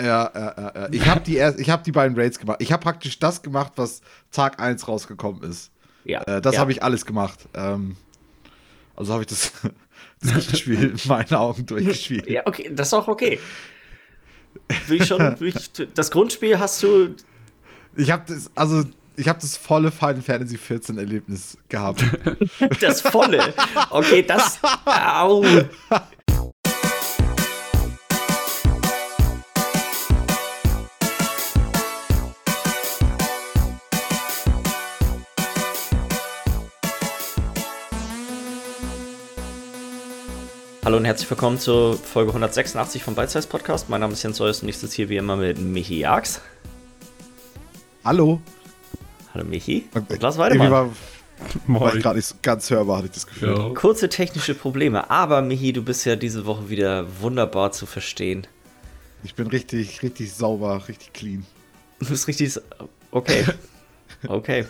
Ja, ja, ja, ja. Ich habe die, erst- ich hab die beiden Raids gemacht. Ich habe praktisch das gemacht, was Tag 1 rausgekommen ist. Ja. Äh, das ja. habe ich alles gemacht. Ähm, also habe ich das, das Spiel in meinen Augen durchgespielt. Ja, okay, das ist auch okay. Will ich schon, will ich, das Grundspiel hast du. Ich habe das, also ich habe das volle Final Fantasy 14 Erlebnis gehabt. Das volle. Okay, das. Au. Hallo und herzlich willkommen zur Folge 186 vom Bite Size Podcast. Mein Name ist Jens Seuss und ich sitze hier wie immer mit Michi Jags. Hallo. Hallo Michi. Und Lars Weidemann. war, war Moin. ich gerade nicht ganz hörbar, hatte ich das Gefühl. Ja. Kurze technische Probleme, aber Michi, du bist ja diese Woche wieder wunderbar zu verstehen. Ich bin richtig, richtig sauber, richtig clean. Du bist richtig. Okay. Okay.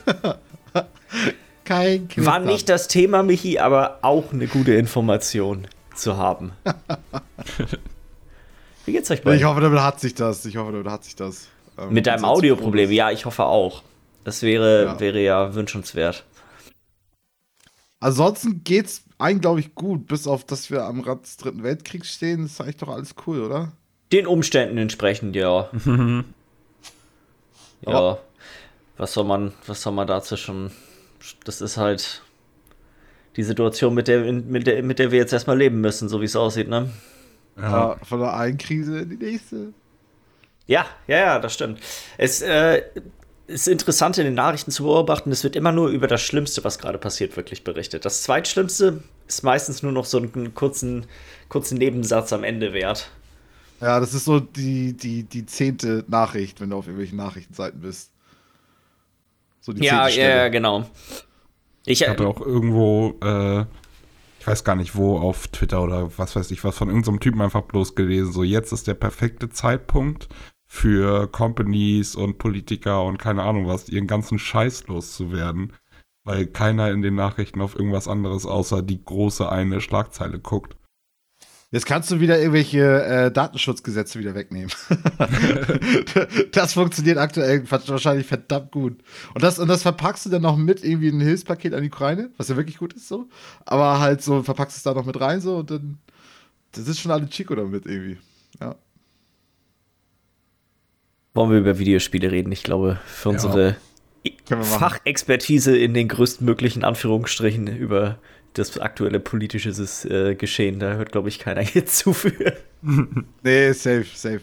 Kein War Knickern. nicht das Thema, Michi, aber auch eine gute Information zu haben. Wie geht's euch Ich beiden? hoffe, damit hat sich das. Ich hoffe, damit hat sich das. Ähm, Mit deinem Audioproblem, ja, ich hoffe auch. Das wäre Ja. wäre ja wünschenswert. Ansonsten geht's eigentlich, glaube ich, gut, bis auf, dass wir am Rand des Dritten Weltkriegs stehen. ist eigentlich doch alles cool, oder? Den Umständen entsprechend, ja. ja. Ja. Was soll man, was soll man dazu schon. Das ist halt die Situation, mit der, mit der, mit der wir jetzt erstmal leben müssen, so wie es aussieht, ne? Ja. Äh, von der einen Krise in die nächste. Ja, ja, ja, das stimmt. Es äh, ist interessant in den Nachrichten zu beobachten, es wird immer nur über das Schlimmste, was gerade passiert, wirklich berichtet. Das Zweitschlimmste ist meistens nur noch so einen kurzen, kurzen Nebensatz am Ende wert. Ja, das ist so die, die, die zehnte Nachricht, wenn du auf irgendwelchen Nachrichtenseiten bist. So die Ja, zehnte ja, ja, Stelle. genau. Ich, Ich hatte auch irgendwo, äh, ich weiß gar nicht wo, auf Twitter oder was weiß ich was, von irgendeinem Typen einfach bloß gelesen. So, jetzt ist der perfekte Zeitpunkt für Companies und Politiker und keine Ahnung was, ihren ganzen Scheiß loszuwerden. Weil keiner in den Nachrichten auf irgendwas anderes außer die große eine Schlagzeile guckt. Jetzt kannst du wieder irgendwelche äh, Datenschutzgesetze wieder wegnehmen. das funktioniert aktuell wahrscheinlich verdammt gut. Und das, und das verpackst du dann noch mit irgendwie ein Hilfspaket an die Ukraine, was ja wirklich gut ist so. Aber halt so, verpackst es da noch mit rein so und dann. Das ist schon alle Chico damit irgendwie. Ja. wollen wir über Videospiele reden? Ich glaube, für unsere machen. Fachexpertise in den größtmöglichen Anführungsstrichen über das aktuelle politische äh, Geschehen, da hört, glaube ich, keiner jetzt zu für. Nee, safe, safe.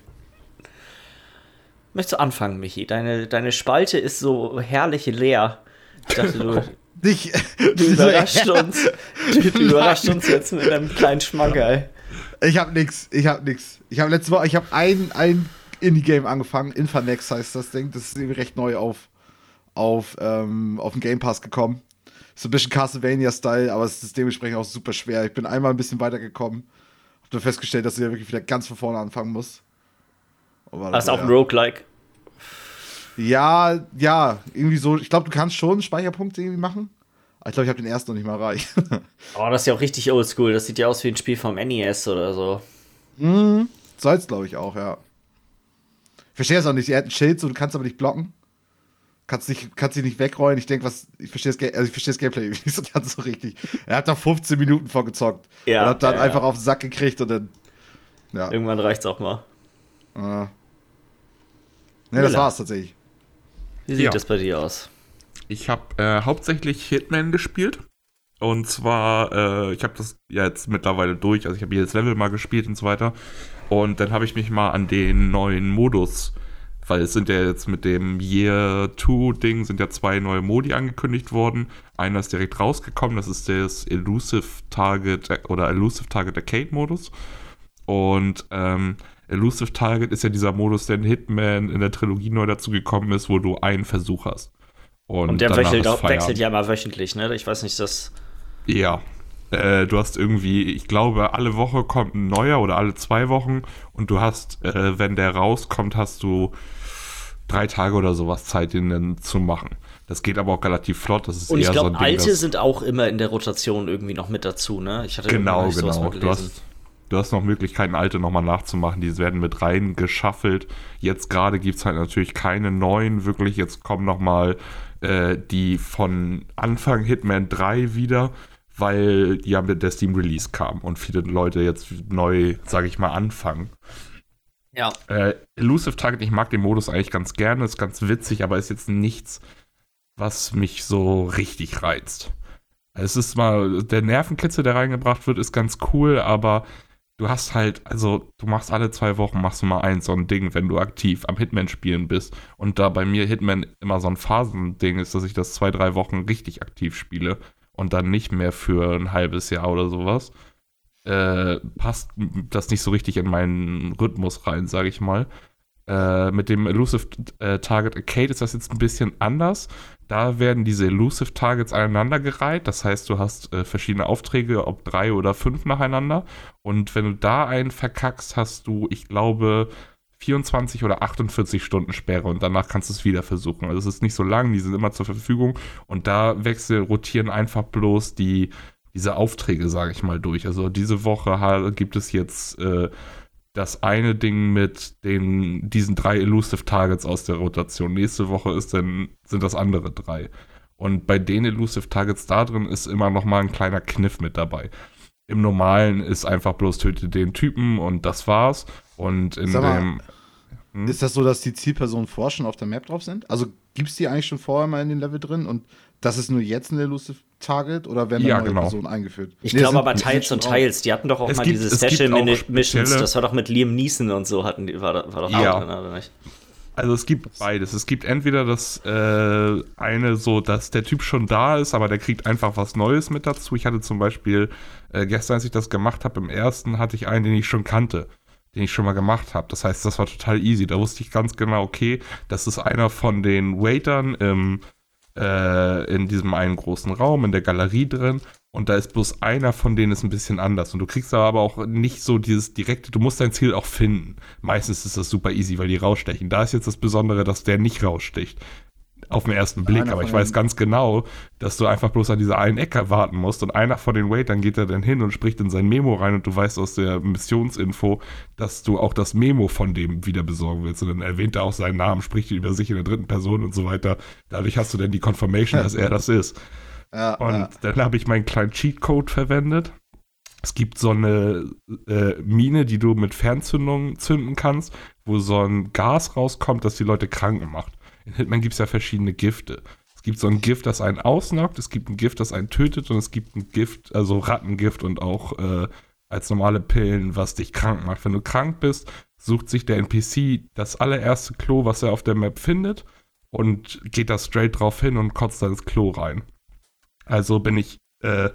Möchtest du anfangen, Michi? Deine, deine Spalte ist so herrlich leer. Ich dachte, du, Nicht. du überraschst uns. Du, du überraschst uns jetzt mit einem kleinen Schmankerl. Ich hab nix, ich hab nix. Ich habe letzte Woche, ich habe ein, ein Indie-Game angefangen, Infanex heißt das Ding, das ist irgendwie recht neu auf, auf, ähm, auf den Game Pass gekommen. So ein bisschen Castlevania-Style, aber es ist dementsprechend auch super schwer. Ich bin einmal ein bisschen weitergekommen, hab dann festgestellt, dass ich ja wirklich wieder ganz von vorne anfangen muss. Dann Das ist auch ein. Roguelike. Ja, ja, irgendwie so. Ich glaube, du kannst schon Speicherpunkte irgendwie machen. Aber ich glaube, ich habe den ersten noch nicht mal erreicht. Oh, das ist ja auch richtig oldschool. Das sieht ja aus wie ein Spiel vom NES oder so. Mhm. Soll's, glaube ich, auch, ja. Ich verstehe es auch nicht. Er hat ein Schild, so du kannst aber nicht blocken. Kannst nicht, kannst dich nicht wegrollen. Ich denke, was, ich verstehe das, also ich verstehe das Gameplay nicht so ganz so richtig. Er hat da 15 Minuten vorgezockt. Ja, und hat dann ja, einfach ja. auf den Sack gekriegt und dann. Ja. Irgendwann reicht's auch mal. Äh. Ne, das war's tatsächlich. Wie sieht Ja. das bei dir aus? Ich habe äh, hauptsächlich Hitman gespielt. Und zwar, äh, ich habe das ja jetzt mittlerweile durch. Also ich habe jedes Level mal gespielt und so weiter. Und dann habe ich mich mal an den neuen Modus, weil es sind ja jetzt mit dem Year 2 Ding sind ja zwei neue Modi angekündigt worden. Einer ist direkt rausgekommen, das ist das Elusive Target oder Elusive Target Arcade Modus. Und ähm, Elusive Target ist ja dieser Modus, der in Hitman in der Trilogie neu dazugekommen ist, wo du einen Versuch hast. Und der danach wechselt, auch, wechselt ja mal wöchentlich, ne? Ich weiß nicht, das. Ja. Äh, du hast irgendwie, ich glaube, alle Woche kommt ein neuer oder alle zwei Wochen und du hast, äh, wenn der rauskommt, hast du drei Tage oder sowas Zeit, den dann zu machen. Das geht aber auch relativ flott. Das ist Und ich eher so glaube, Ding, alte sind auch immer in der Rotation irgendwie noch mit dazu, ne? Ich hatte Genau, genau. Du hast, Du hast noch Möglichkeiten, alte nochmal nachzumachen. Die werden mit rein geschaffelt. Jetzt gerade gibt es halt natürlich keine neuen, wirklich. Jetzt kommen nochmal äh, die von Anfang Hitman 3 wieder, weil die ja mit der Steam Release kam und viele Leute jetzt neu, sage ich mal, anfangen. Ja. Äh, Elusive Target, ich mag den Modus eigentlich ganz gerne, ist ganz witzig, aber ist jetzt nichts, was mich so richtig reizt. Es ist mal, der Nervenkitzel, der reingebracht wird, ist ganz cool, aber du hast halt, also du machst alle zwei Wochen, machst du mal ein so ein Ding, wenn du aktiv am Hitman spielen bist. Und da bei mir Hitman immer so ein Phasending ist, dass ich das zwei, drei Wochen richtig aktiv spiele und dann nicht mehr für ein halbes Jahr oder sowas, äh, passt das nicht so richtig in meinen Rhythmus rein, sage ich mal. Äh, mit dem Elusive äh, Target Arcade ist das jetzt ein bisschen anders. Da werden diese Elusive Targets aneinandergereiht. Das heißt, du hast äh, verschiedene Aufträge, ob drei oder fünf nacheinander. Und wenn du da einen verkackst, hast du, ich glaube, 24 oder 48 Stunden Sperre und danach kannst du es wieder versuchen. Also es ist nicht so lang, die sind immer zur Verfügung und da wechseln, rotieren einfach bloß die, diese Aufträge, sage ich mal, durch. Also diese Woche gibt es jetzt äh, das eine Ding mit den, diesen drei Elusive Targets aus der Rotation. Nächste Woche ist dann, sind das andere drei. Und bei den Elusive Targets da drin ist immer noch mal ein kleiner Kniff mit dabei. Im Normalen ist einfach bloß töte den Typen und das war's. Und in mal, dem. Hm? Ist das so, dass die Zielpersonen vorher schon auf der Map drauf sind? Also gibt es die eigentlich schon vorher mal in den Level drin und das ist nur jetzt ein Elusive Target oder werden da Ja, neue genau. Personen eingeführt? Ich Nee, glaube aber teils und teils. Die hatten doch auch Es mal gibt- diese Special Missions. Das war doch mit Liam Neeson und so hatten die, war, war doch Ja. auch drin, oder nicht? Also es gibt beides. Es gibt entweder das äh, eine so, dass der Typ schon da ist, aber der kriegt einfach was Neues mit dazu. Ich hatte zum Beispiel äh, gestern, als ich das gemacht habe, im ersten hatte ich einen, den ich schon kannte, den ich schon mal gemacht habe. Das heißt, das war total easy. Da wusste ich ganz genau, okay, das ist einer von den Waitern im, äh, in diesem einen großen Raum, in der Galerie drin. Und da ist bloß einer von denen ist ein bisschen anders. Und du kriegst aber auch nicht so dieses direkte, du musst dein Ziel auch finden. Meistens ist das super easy, weil die rausstechen. Da ist jetzt das Besondere, dass der nicht raussticht. Auf den ersten Blick. Einer Aber ich weiß ganz genau, dass du einfach bloß an dieser einen Ecke warten musst. Und einer von den Waitern geht da dann hin und spricht in sein Memo rein. Und du weißt aus der Missionsinfo, dass du auch das Memo von dem wieder besorgen willst. Und dann erwähnt er auch seinen Namen, spricht über sich in der dritten Person und so weiter. Dadurch hast du dann die Confirmation, dass er das ist. Ja, Und ja. dann habe ich meinen kleinen Cheatcode verwendet. Es gibt so eine äh, Mine, die du mit Fernzündung zünden kannst, wo so ein Gas rauskommt, das die Leute krank macht. In Hitman gibt es ja verschiedene Gifte. Es gibt so ein Gift, das einen ausnockt, es gibt ein Gift, das einen tötet und es gibt ein Gift, also Rattengift und auch äh, als normale Pillen, was dich krank macht. Wenn du krank bist, sucht sich der NPC das allererste Klo, was er auf der Map findet und geht da straight drauf hin und kotzt da ins Klo rein. Also bin ich, äh,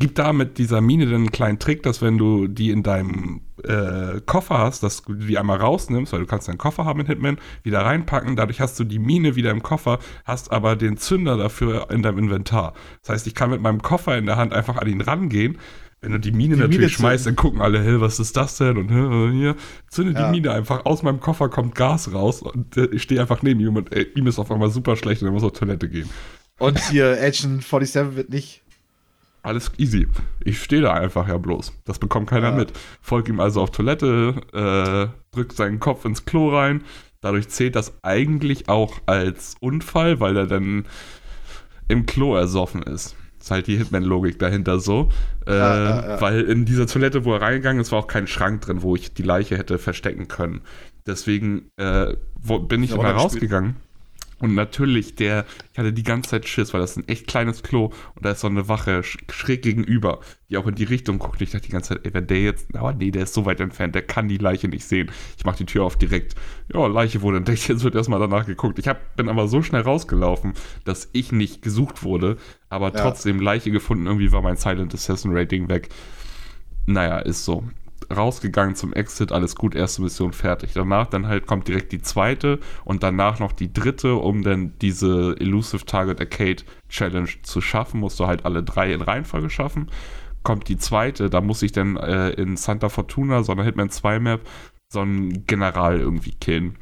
gibt da mit dieser Mine dann einen kleinen Trick, dass wenn du die in deinem äh, Koffer hast, dass du die einmal rausnimmst, weil du kannst einen Koffer haben in Hitman, wieder reinpacken, dadurch hast du die Mine wieder im Koffer, hast aber den Zünder dafür in deinem Inventar. Das heißt, ich kann mit meinem Koffer in der Hand einfach an ihn rangehen. Wenn du die Mine Die natürlich Mine schmeißt, dann gucken alle, hey, was ist das denn? Und hier, zünde Ja. die Mine einfach, aus meinem Koffer kommt Gas raus und äh, ich stehe einfach neben ihm und ihm ist auf einmal super schlecht und er muss auf Toilette gehen. Und hier Agent 47 wird nicht. Alles easy. Ich stehe da einfach ja bloß. Das bekommt keiner Ja. mit. Folgt ihm also auf Toilette, äh, drückt seinen Kopf ins Klo rein. Dadurch zählt das eigentlich auch als Unfall, weil er dann im Klo ersoffen ist. Ist halt die Hitman-Logik dahinter so. Äh, Ja, ja. Weil in dieser Toilette, wo er reingegangen ist, war auch kein Schrank drin, wo ich die Leiche hätte verstecken können. Deswegen äh, wo, bin ich immer rausgegangen. Und natürlich, der, ich hatte die ganze Zeit Schiss, weil das ist ein echt kleines Klo und da ist so eine Wache sch schräg gegenüber, die auch in die Richtung guckt. Ich dachte die ganze Zeit, ey, wenn der jetzt, aber nee, der ist so weit entfernt, der kann die Leiche nicht sehen. Ich mach die Tür auf direkt. Ja, Leiche wurde entdeckt, jetzt wird erstmal danach geguckt. Ich hab, bin aber so schnell rausgelaufen, dass ich nicht gesucht wurde, aber Ja. trotzdem Leiche gefunden. Irgendwie war mein Silent Assassin Rating weg. Naja, ist so. Rausgegangen zum Exit, alles gut, erste Mission fertig. Danach dann halt kommt direkt die zweite und danach noch die dritte, um dann diese Elusive Target Arcade Challenge zu schaffen, musst du halt alle drei in Reihenfolge schaffen. Kommt die zweite, da muss ich dann äh, in Santa Fortuna, so einer Hitman 2 Map, so einen General irgendwie killen.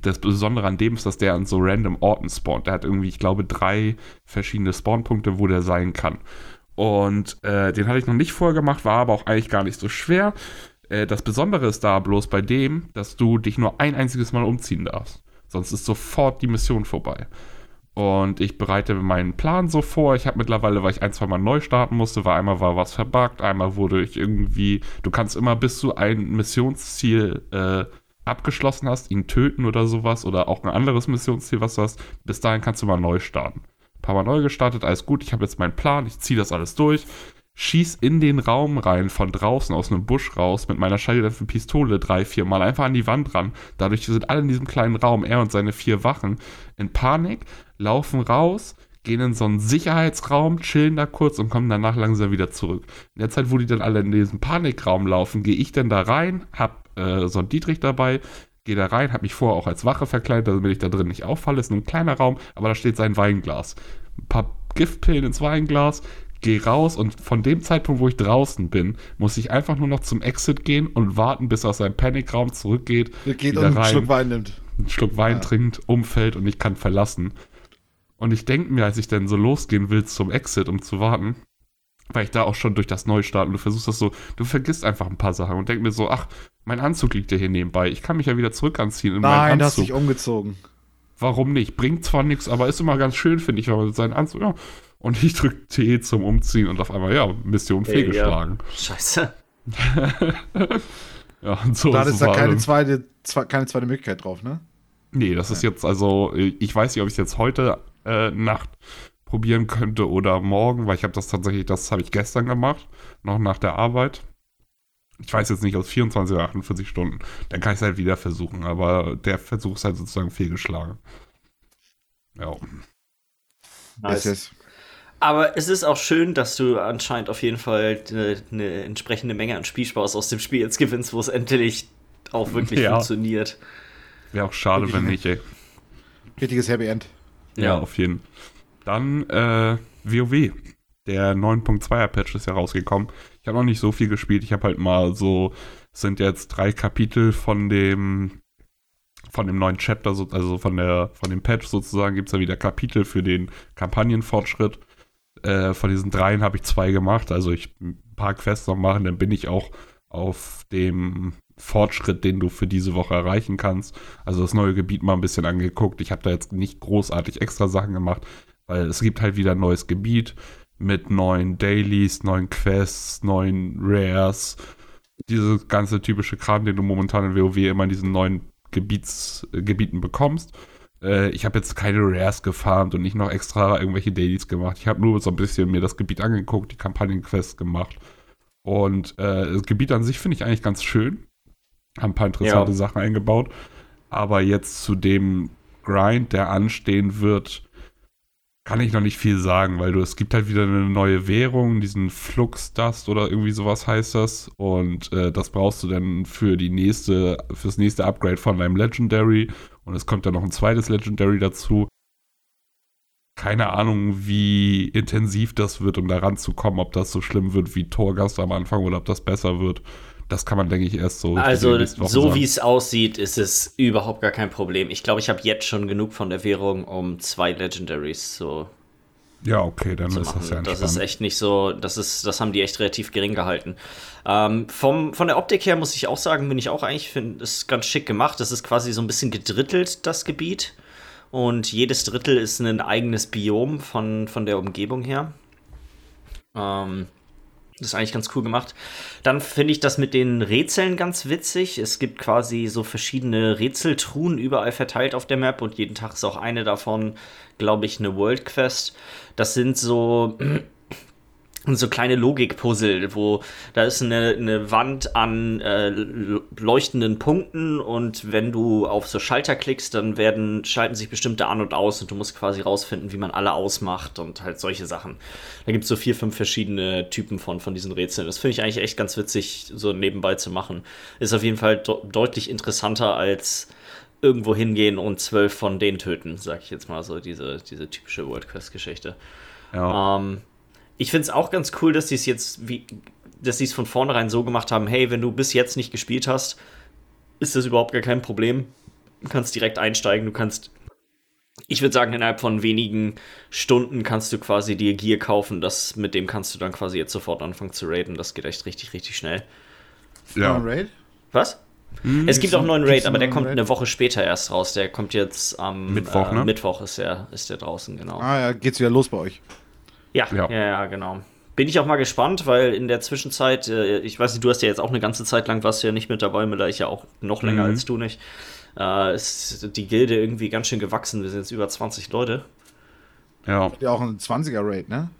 Das Besondere an dem ist, dass der an so random Orten spawnt. Der hat irgendwie, ich glaube, drei verschiedene Spawnpunkte, wo der sein kann. Und äh, den hatte ich noch nicht vorher gemacht, war aber auch eigentlich gar nicht so schwer. Äh, das Besondere ist da bloß bei dem, dass du dich nur ein einziges Mal umziehen darfst. Sonst ist sofort die Mission vorbei. Und ich bereite meinen Plan so vor. Ich habe mittlerweile, weil ich ein, zwei Mal neu starten musste, weil einmal war was verbuggt, einmal wurde ich irgendwie. Du kannst immer, bis du ein Missionsziel äh, abgeschlossen hast, ihn töten oder sowas oder auch ein anderes Missionsziel, was du hast, bis dahin kannst du mal neu starten. Paar Mal neu gestartet, alles gut, ich habe jetzt meinen Plan, ich ziehe das alles durch, schieß in den Raum rein, von draußen aus einem Busch raus, mit meiner schallgedämpften Pistole drei, vier Mal einfach an die Wand ran. Dadurch sind alle in diesem kleinen Raum, er und seine vier Wachen, in Panik, laufen raus, gehen in so einen Sicherheitsraum, chillen da kurz und kommen danach langsam wieder zurück. In der Zeit, wo die dann alle in diesem Panikraum laufen, gehe ich dann da rein, hab äh, so einen Dietrich dabei, gehe da rein, hab mich vorher auch als Wache verkleidet, damit ich da drin nicht auffalle. Ist nur ein kleiner Raum, aber da steht sein Weinglas. Ein paar Giftpillen ins Weinglas, gehe raus und von dem Zeitpunkt, wo ich draußen bin, muss ich einfach nur noch zum Exit gehen und warten, bis er aus seinem Panikraum zurückgeht. Er geht und einen Schluck Wein nimmt. Einen Schluck Wein ja. trinkt, umfällt und ich kann verlassen. Und ich denke mir, als ich dann so losgehen will zum Exit, um zu warten, weil ich da auch schon durch das Neustarten, du versuchst das so, du vergisst einfach ein paar Sachen und denk mir so, ach, mein Anzug liegt ja hier nebenbei, ich kann mich ja wieder zurück anziehen in Nein, du hast dich umgezogen. Warum nicht? Bringt zwar nichts, aber ist immer ganz schön, finde ich, wenn man seinen Anzug, ja. Und ich drücke T zum Umziehen und auf einmal, ja, Mission hey, fehlgeschlagen. Ja. Scheiße. ja, und so. Da ist da keine zweite, keine zweite Möglichkeit drauf, ne? Nee, das ist jetzt, also, ich weiß nicht, ob ich es jetzt heute äh, Nacht probieren könnte oder morgen, weil ich habe das tatsächlich, das habe ich gestern gemacht, noch nach der Arbeit. Ich weiß jetzt nicht aus 24 oder 48 Stunden. Dann kann ich es halt wieder versuchen, aber der Versuch ist halt sozusagen fehlgeschlagen. Ja. Nice. Aber es ist auch schön, dass du anscheinend auf jeden Fall eine, eine entsprechende Menge an Spielspaß aus dem Spiel jetzt gewinnst, wo es endlich auch wirklich ja. funktioniert. Wäre auch schade, wenn nicht, ey. Richtiges Happy End. Ja, ja auf jeden. Dann äh, WoW. Der 9.2er Patch ist ja rausgekommen. Ich habe noch nicht so viel gespielt. Ich habe halt mal so, sind jetzt drei Kapitel von dem von dem neuen Chapter, also von der von dem Patch sozusagen, gibt es ja wieder Kapitel für den Kampagnenfortschritt. Äh, von diesen dreien habe ich zwei gemacht. Also ich ein paar Quests noch machen, dann bin ich auch auf dem Fortschritt, den du für diese Woche erreichen kannst. Also das neue Gebiet mal ein bisschen angeguckt. Ich habe da jetzt nicht großartig extra Sachen gemacht, weil es gibt halt wieder ein neues Gebiet mit neuen Dailies, neuen Quests, neuen Rares. Dieses ganze typische Kram, den du momentan in WoW immer in diesen neuen Gebiets, äh, Gebieten bekommst. Äh, ich habe jetzt keine Rares gefarmt und nicht noch extra irgendwelche Dailies gemacht. Ich habe nur so ein bisschen mir das Gebiet angeguckt, die Kampagnenquests gemacht. Und äh, das Gebiet an sich finde ich eigentlich ganz schön. Haben ein paar interessante ja. Sachen eingebaut. Aber jetzt zu dem Grind, der anstehen wird, kann ich noch nicht viel sagen, weil du, es gibt halt wieder eine neue Währung, diesen Flux Dust oder irgendwie sowas heißt das. Und äh, das brauchst du dann für die nächste, fürs nächste Upgrade von deinem Legendary. Und es kommt dann noch ein zweites Legendary dazu. Keine Ahnung, wie intensiv das wird, um da ranzukommen, ob das so schlimm wird wie Torgast am Anfang oder ob das besser wird das kann man, denke ich, erst so. Also, so wie es aussieht, ist es überhaupt gar kein Problem. Ich glaube, ich habe jetzt schon genug von der Währung, um zwei Legendaries so. Ja, okay, dann ist machen. das ja entspannt. Das ist echt nicht so, das ist, das haben die echt relativ gering gehalten. Ähm, vom, von der Optik her muss ich auch sagen, bin ich auch eigentlich, finde es ganz schick gemacht. Das ist quasi so ein bisschen gedrittelt, das Gebiet. Und jedes Drittel ist ein eigenes Biom von, von der Umgebung her. Ähm, das ist eigentlich ganz cool gemacht. Dann finde ich das mit den Rätseln ganz witzig. Es gibt quasi so verschiedene Rätseltruhen überall verteilt auf der Map und jeden Tag ist auch eine davon, glaube ich, eine World Quest. Das sind so und so kleine Logikpuzzle, wo da ist eine, eine Wand an äh, leuchtenden Punkten und wenn du auf so Schalter klickst, dann werden, schalten sich bestimmte an und aus und du musst quasi rausfinden, wie man alle ausmacht und halt solche Sachen. Da gibt es so vier, fünf verschiedene Typen von, von diesen Rätseln. Das finde ich eigentlich echt ganz witzig, so nebenbei zu machen. Ist auf jeden Fall de deutlich interessanter als irgendwo hingehen und zwölf von denen töten, sag ich jetzt mal so, diese, diese typische World Quest-Geschichte. Ja. Ähm, ich finde es auch ganz cool, dass sie es jetzt, wie, dass sie es von vornherein so gemacht haben, hey, wenn du bis jetzt nicht gespielt hast, ist das überhaupt gar kein Problem. Du kannst direkt einsteigen, du kannst Ich würde sagen, innerhalb von wenigen Stunden kannst du quasi dir Gear kaufen. Das, mit dem kannst du dann quasi jetzt sofort anfangen zu raiden. Das geht echt richtig, richtig schnell. Ja. Raid? Was? Hm, es gibt auch einen neuen Raid, aber der kommt Raid? eine Woche später erst raus. Der kommt jetzt am Mittwoch, äh, ne? Mittwoch ist der, ist der draußen, genau. Ah ja, geht's wieder los bei euch. Ja, ja, ja, ja genau. Bin ich auch mal gespannt, weil in der Zwischenzeit, äh, ich weiß nicht, du hast ja jetzt auch eine ganze Zeit lang warst ja nicht mit dabei, Miller, ich ja auch noch länger mhm. als du nicht. Äh, ist die Gilde irgendwie ganz schön gewachsen. Wir sind jetzt über 20 Leute. Ja. Ja, auch ein 20er-Raid, ne?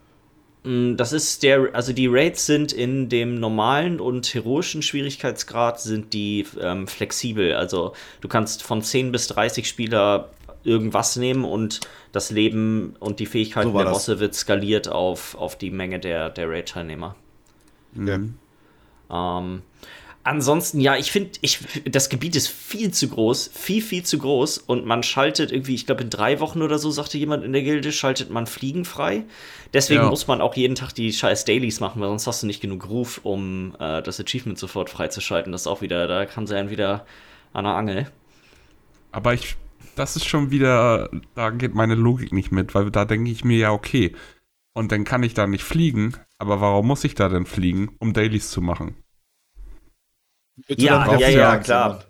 Mm, das ist der, also die Raids sind in dem normalen und heroischen Schwierigkeitsgrad sind die ähm, flexibel. Also du kannst von 10 bis 30 Spieler irgendwas nehmen und das Leben und die Fähigkeiten so der Bosse wird skaliert auf, auf die Menge der, der Raid-Teilnehmer. Mhm. Ähm, ansonsten, ja, ich finde, ich, das Gebiet ist viel zu groß, viel, viel zu groß und man schaltet irgendwie, ich glaube, in drei Wochen oder so, sagte jemand in der Gilde, schaltet man Fliegen frei. Deswegen ja. muss man auch jeden Tag die scheiß Dailies machen, weil sonst hast du nicht genug Ruf, um äh, das Achievement sofort freizuschalten. Das ist auch wieder, da kann sie einen wieder an der Angel. Aber ich das ist schon wieder, da geht meine Logik nicht mit, weil da denke ich mir ja, okay, und dann kann ich da nicht fliegen, aber warum muss ich da denn fliegen, um Dailies zu machen? Ja, ja, ja, klar.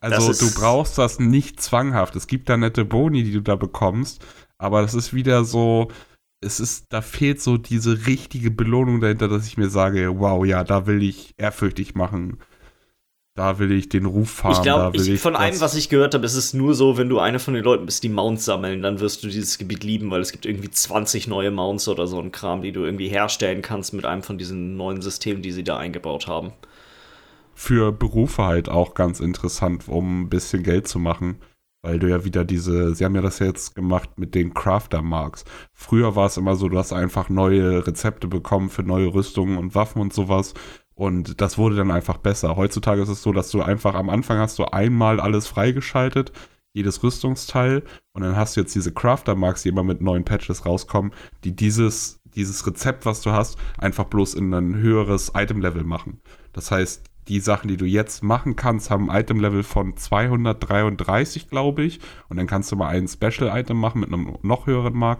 Also du brauchst das nicht zwanghaft. Es gibt da nette Boni, die du da bekommst, aber das ist wieder so, es ist, da fehlt so diese richtige Belohnung dahinter, dass ich mir sage, wow, ja, da will ich ehrfürchtig machen da will ich den Ruf fahren. Ich glaube, von allem, was ich gehört habe, ist es nur so, wenn du einer von den Leuten bist, die Mounts sammeln, dann wirst du dieses Gebiet lieben, weil es gibt irgendwie 20 neue Mounts oder so ein Kram, die du irgendwie herstellen kannst mit einem von diesen neuen Systemen, die sie da eingebaut haben. Für Berufe halt auch ganz interessant, um ein bisschen Geld zu machen. Weil du ja wieder diese, sie haben ja das jetzt gemacht mit den Crafter-Marks. Früher war es immer so, du hast einfach neue Rezepte bekommen für neue Rüstungen und Waffen und sowas. Und das wurde dann einfach besser. Heutzutage ist es so, dass du einfach am Anfang hast du einmal alles freigeschaltet, jedes Rüstungsteil, und dann hast du jetzt diese Crafter-Marks, die immer mit neuen Patches rauskommen, die dieses, dieses Rezept, was du hast, einfach bloß in ein höheres Item-Level machen. Das heißt, die Sachen, die du jetzt machen kannst, haben ein Item-Level von 233, glaube ich. Und dann kannst du mal ein Special-Item machen mit einem noch höheren Mark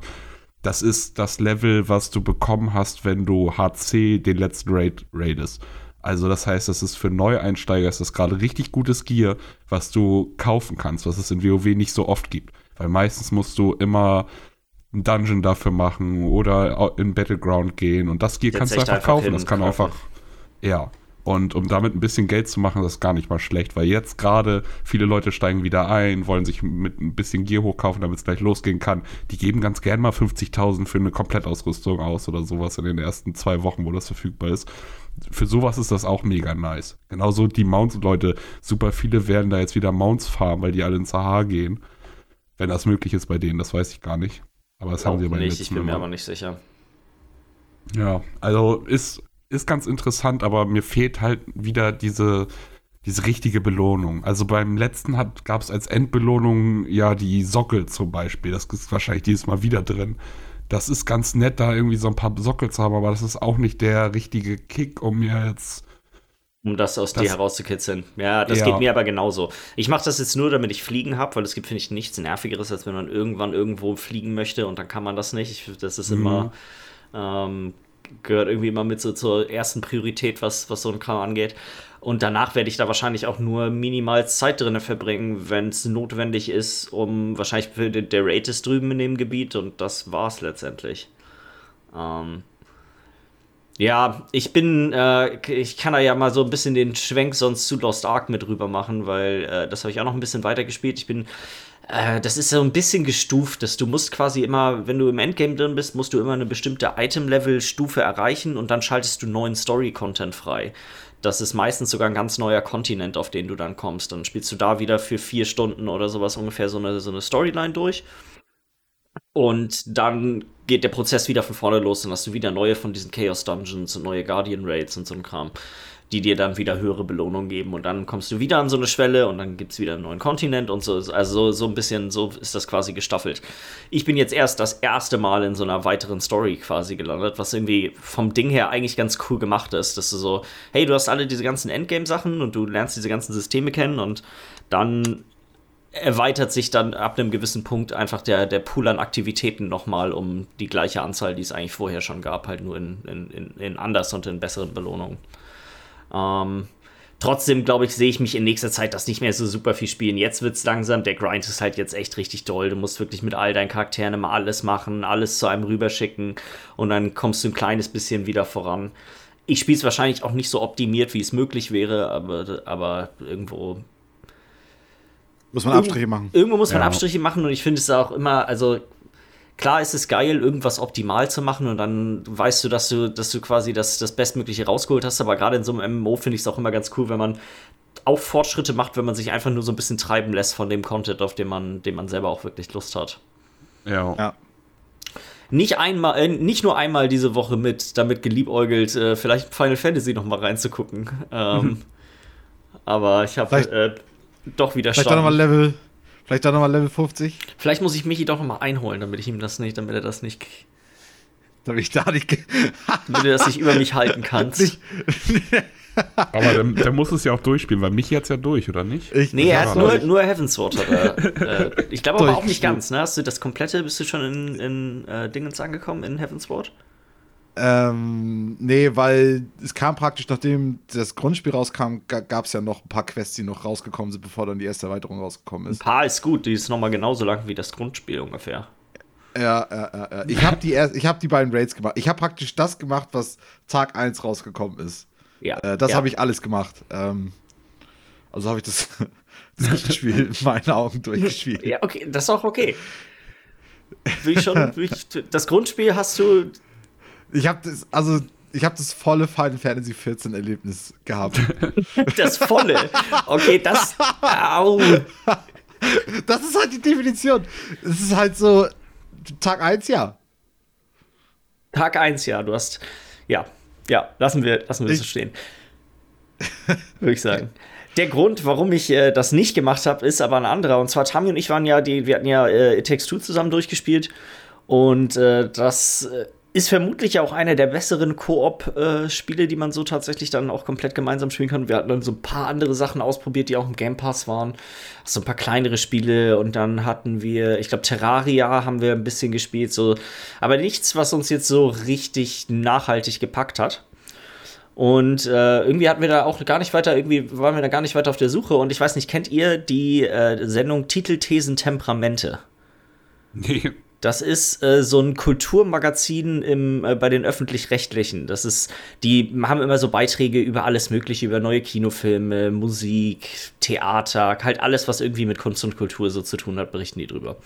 das ist das Level, was du bekommen hast, wenn du HC den letzten Raid raidest. Also das heißt, das ist für Neueinsteiger ist das gerade richtig gutes Gear, was du kaufen kannst, was es in WoW nicht so oft gibt. Weil meistens musst du immer einen Dungeon dafür machen oder in Battleground gehen und das Gear kannst du einfach kaufen. Das kann einfach, ja. Und um damit ein bisschen Geld zu machen, das ist gar nicht mal schlecht, weil jetzt gerade viele Leute steigen wieder ein, wollen sich mit ein bisschen Gear hochkaufen, damit es gleich losgehen kann. Die geben ganz gern mal 50.000 für eine Komplettausrüstung aus oder sowas in den ersten zwei Wochen, wo das verfügbar ist. Für sowas ist das auch mega nice. Genauso die Mounts-Leute, super viele werden da jetzt wieder Mounts farmen, weil die alle ins Sahar gehen. Wenn das möglich ist bei denen, das weiß ich gar nicht. Aber das auch haben sie bei nicht, Ich bin mir aber nicht sicher. Ja, also ist ist ganz interessant, aber mir fehlt halt wieder diese, diese richtige Belohnung. Also beim letzten gab es als Endbelohnung ja die Sockel zum Beispiel. Das ist wahrscheinlich dieses Mal wieder drin. Das ist ganz nett, da irgendwie so ein paar Sockel zu haben, aber das ist auch nicht der richtige Kick, um mir jetzt. Um das aus das, dir herauszukitzeln. Ja, das ja. geht mir aber genauso. Ich mache das jetzt nur, damit ich Fliegen habe, weil es gibt, finde ich, nichts Nervigeres, als wenn man irgendwann irgendwo fliegen möchte und dann kann man das nicht. Ich, das ist immer. Mhm. Ähm, gehört irgendwie immer mit so zur ersten Priorität, was, was so ein Kram angeht. Und danach werde ich da wahrscheinlich auch nur minimal Zeit drin verbringen, wenn es notwendig ist, um wahrscheinlich der Raid ist drüben in dem Gebiet und das war's letztendlich. Ähm, ja, ich bin, äh, ich kann da ja mal so ein bisschen den Schwenk sonst zu Lost Ark mit rüber machen, weil äh, das habe ich auch noch ein bisschen weiter gespielt. Ich bin äh, das ist so ein bisschen gestuft, dass du musst quasi immer, wenn du im Endgame drin bist, musst du immer eine bestimmte Item-Level-Stufe erreichen und dann schaltest du neuen Story-Content frei. Das ist meistens sogar ein ganz neuer Kontinent, auf den du dann kommst. Dann spielst du da wieder für vier Stunden oder sowas ungefähr so eine, so eine Storyline durch. Und dann geht der Prozess wieder von vorne los, dann hast du wieder neue von diesen Chaos Dungeons und neue Guardian Raids und so ein Kram die dir dann wieder höhere Belohnung geben. Und dann kommst du wieder an so eine Schwelle und dann gibt es wieder einen neuen Kontinent und so. Also so, so ein bisschen, so ist das quasi gestaffelt. Ich bin jetzt erst das erste Mal in so einer weiteren Story quasi gelandet, was irgendwie vom Ding her eigentlich ganz cool gemacht ist. Dass du so, hey, du hast alle diese ganzen Endgame-Sachen und du lernst diese ganzen Systeme kennen und dann erweitert sich dann ab einem gewissen Punkt einfach der, der Pool an Aktivitäten nochmal um die gleiche Anzahl, die es eigentlich vorher schon gab, halt nur in, in, in anders und in besseren Belohnungen. Ähm, trotzdem, glaube ich, sehe ich mich in nächster Zeit das nicht mehr so super viel spielen. Jetzt wird es langsam, der Grind ist halt jetzt echt richtig doll. Du musst wirklich mit all deinen Charakteren immer alles machen, alles zu einem rüberschicken und dann kommst du ein kleines bisschen wieder voran. Ich spiele es wahrscheinlich auch nicht so optimiert, wie es möglich wäre, aber, aber irgendwo muss man Abstriche machen. Irgendwo muss man ja. Abstriche machen und ich finde es auch immer, also klar ist es geil, irgendwas optimal zu machen und dann weißt du, dass du, dass du quasi das, das Bestmögliche rausgeholt hast, aber gerade in so einem MMO finde ich es auch immer ganz cool, wenn man auch Fortschritte macht, wenn man sich einfach nur so ein bisschen treiben lässt von dem Content, auf den man, den man selber auch wirklich Lust hat. Ja. ja. Nicht einmal, äh, nicht nur einmal diese Woche mit damit geliebäugelt, äh, vielleicht Final Fantasy noch mal reinzugucken. Ähm, aber ich habe äh, doch wieder Vielleicht dann nochmal Level. Vielleicht dann nochmal Level 50. Vielleicht muss ich Michi doch nochmal einholen, damit ich ihm das nicht, damit er das nicht. Damit ich da nicht. damit er das nicht über mich halten kannst. Aber der, der, muss es ja auch durchspielen, weil Michi hat es ja durch, oder nicht? Ich, nee, er hat nur, nur Heavensward. Äh, ich glaube aber auch nicht ganz, ne? Hast du das komplette, bist du schon in, in äh, Dingens angekommen, in Heavensward? Ähm, nee, weil es kam praktisch, nachdem das Grundspiel rauskam, gab es ja noch ein paar Quests, die noch rausgekommen sind, bevor dann die erste Erweiterung rausgekommen ist. Ein paar ist gut, die ist nochmal genauso lang wie das Grundspiel ungefähr. Ja, ja, ja. ja. Ich habe die, hab die beiden Raids gemacht. Ich habe praktisch das gemacht, was Tag 1 rausgekommen ist. Ja. Äh, das ja. habe ich alles gemacht. Ähm, also habe ich das, das Spiel in meinen Augen durchgespielt. Ja, okay, das ist auch okay. Will ich schon, will ich, das Grundspiel hast du ich habe das, also ich habe das volle Final Fantasy 14 Erlebnis gehabt. Das volle? Okay, das. Au. Das ist halt die Definition. Es ist halt so Tag 1, ja. Tag 1, ja. Du hast. Ja, ja, lassen wir, lassen wir ich, so stehen. Würde ich sagen. Der Grund, warum ich äh, das nicht gemacht habe, ist aber ein anderer. Und zwar Tami und ich waren ja, die, wir hatten ja äh, It Takes Two zusammen durchgespielt. Und äh, das äh, ist vermutlich auch einer der besseren Koop-Spiele, die man so tatsächlich dann auch komplett gemeinsam spielen kann. Wir hatten dann so ein paar andere Sachen ausprobiert, die auch im Game Pass waren. So ein paar kleinere Spiele und dann hatten wir, ich glaube, Terraria haben wir ein bisschen gespielt, so, aber nichts, was uns jetzt so richtig nachhaltig gepackt hat. Und äh, irgendwie hatten wir da auch gar nicht weiter, irgendwie waren wir da gar nicht weiter auf der Suche. Und ich weiß nicht, kennt ihr die äh, Sendung Titel, Thesen, Temperamente? Nee. Das ist äh, so ein Kulturmagazin im, äh, bei den öffentlich-rechtlichen. Das ist, die haben immer so Beiträge über alles Mögliche, über neue Kinofilme, Musik, Theater, halt alles, was irgendwie mit Kunst und Kultur so zu tun hat, berichten die drüber.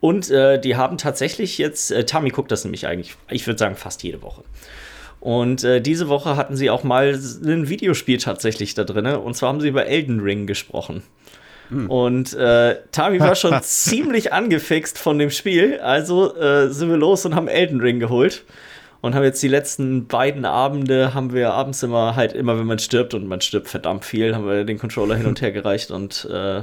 Und äh, die haben tatsächlich jetzt, äh, Tami guckt das nämlich eigentlich, ich würde sagen, fast jede Woche. Und äh, diese Woche hatten sie auch mal ein Videospiel tatsächlich da drin. Und zwar haben sie über Elden Ring gesprochen. Hm. Und äh, Tami war schon ziemlich angefixt von dem Spiel. Also äh, sind wir los und haben Elden Ring geholt. Und haben jetzt die letzten beiden Abende, haben wir abends immer halt, immer wenn man stirbt, und man stirbt verdammt viel, haben wir den Controller hin und her gereicht und, äh,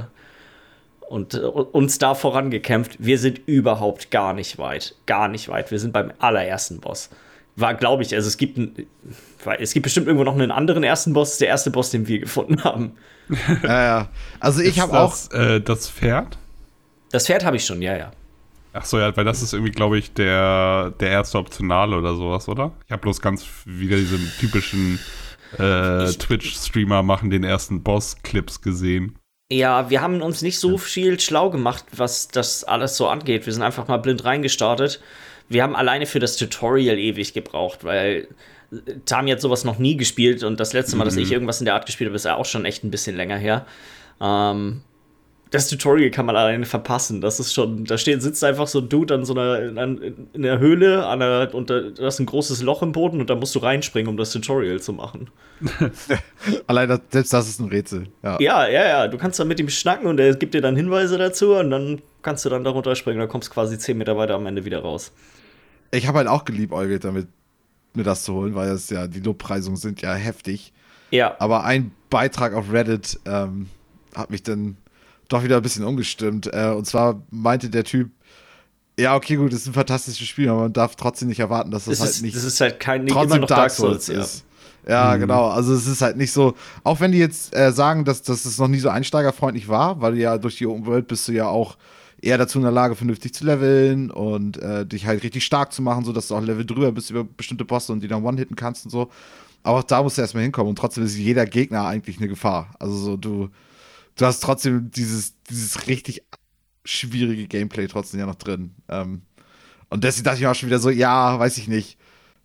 und äh, uns da vorangekämpft. Wir sind überhaupt gar nicht weit. Gar nicht weit. Wir sind beim allerersten Boss. War, glaube ich, also es gibt, ein, es gibt bestimmt irgendwo noch einen anderen ersten Boss, der erste Boss, den wir gefunden haben. Ja, ja. Also ich habe auch. Äh, das Pferd? Das Pferd habe ich schon, ja, ja. Ach so, ja, weil das ist irgendwie, glaube ich, der, der erste Optionale oder sowas, oder? Ich habe bloß ganz wieder diese typischen äh, Twitch-Streamer machen den ersten Boss-Clips gesehen. Ja, wir haben uns nicht so viel schlau gemacht, was das alles so angeht. Wir sind einfach mal blind reingestartet. Wir haben alleine für das Tutorial ewig gebraucht, weil Tami hat sowas noch nie gespielt und das letzte Mal, mhm. dass ich mhm. irgendwas in der Art gespielt habe, ist ja auch schon echt ein bisschen länger her. Ähm, das Tutorial kann man alleine verpassen. Das ist schon, da steht, sitzt einfach so ein Dude an so einer, in der Höhle, an einer, und da, ist ein großes Loch im Boden und da musst du reinspringen, um das Tutorial zu machen. Allein das, selbst das ist ein Rätsel. Ja. ja, ja, ja. Du kannst dann mit ihm schnacken und er gibt dir dann Hinweise dazu und dann kannst du dann darunter springen. Dann kommst quasi 10 Meter weiter am Ende wieder raus. Ich habe halt auch geliebäugelt damit, mir das zu holen, weil das ja, die Lobpreisungen sind ja heftig. Ja. Aber ein Beitrag auf Reddit ähm, hat mich dann doch wieder ein bisschen umgestimmt. Äh, und zwar meinte der Typ, ja, okay, gut, das ist ein fantastisches Spiel, aber man darf trotzdem nicht erwarten, dass das, das halt ist, nicht. Das ist halt kein immer noch Dark Souls, Souls ist. Ja, mhm. genau. Also es ist halt nicht so, auch wenn die jetzt äh, sagen, dass, dass es noch nie so einsteigerfreundlich war, weil ja durch die Open World bist du ja auch eher dazu in der Lage, vernünftig zu leveln und äh, dich halt richtig stark zu machen, sodass du auch Level drüber bist über bestimmte Bosse und die dann one-hitten kannst und so. Aber auch da musst du erstmal hinkommen und trotzdem ist jeder Gegner eigentlich eine Gefahr. Also so, du, du hast trotzdem dieses, dieses richtig schwierige Gameplay trotzdem ja noch drin. Ähm, und deswegen dachte ich auch schon wieder so, ja, weiß ich nicht.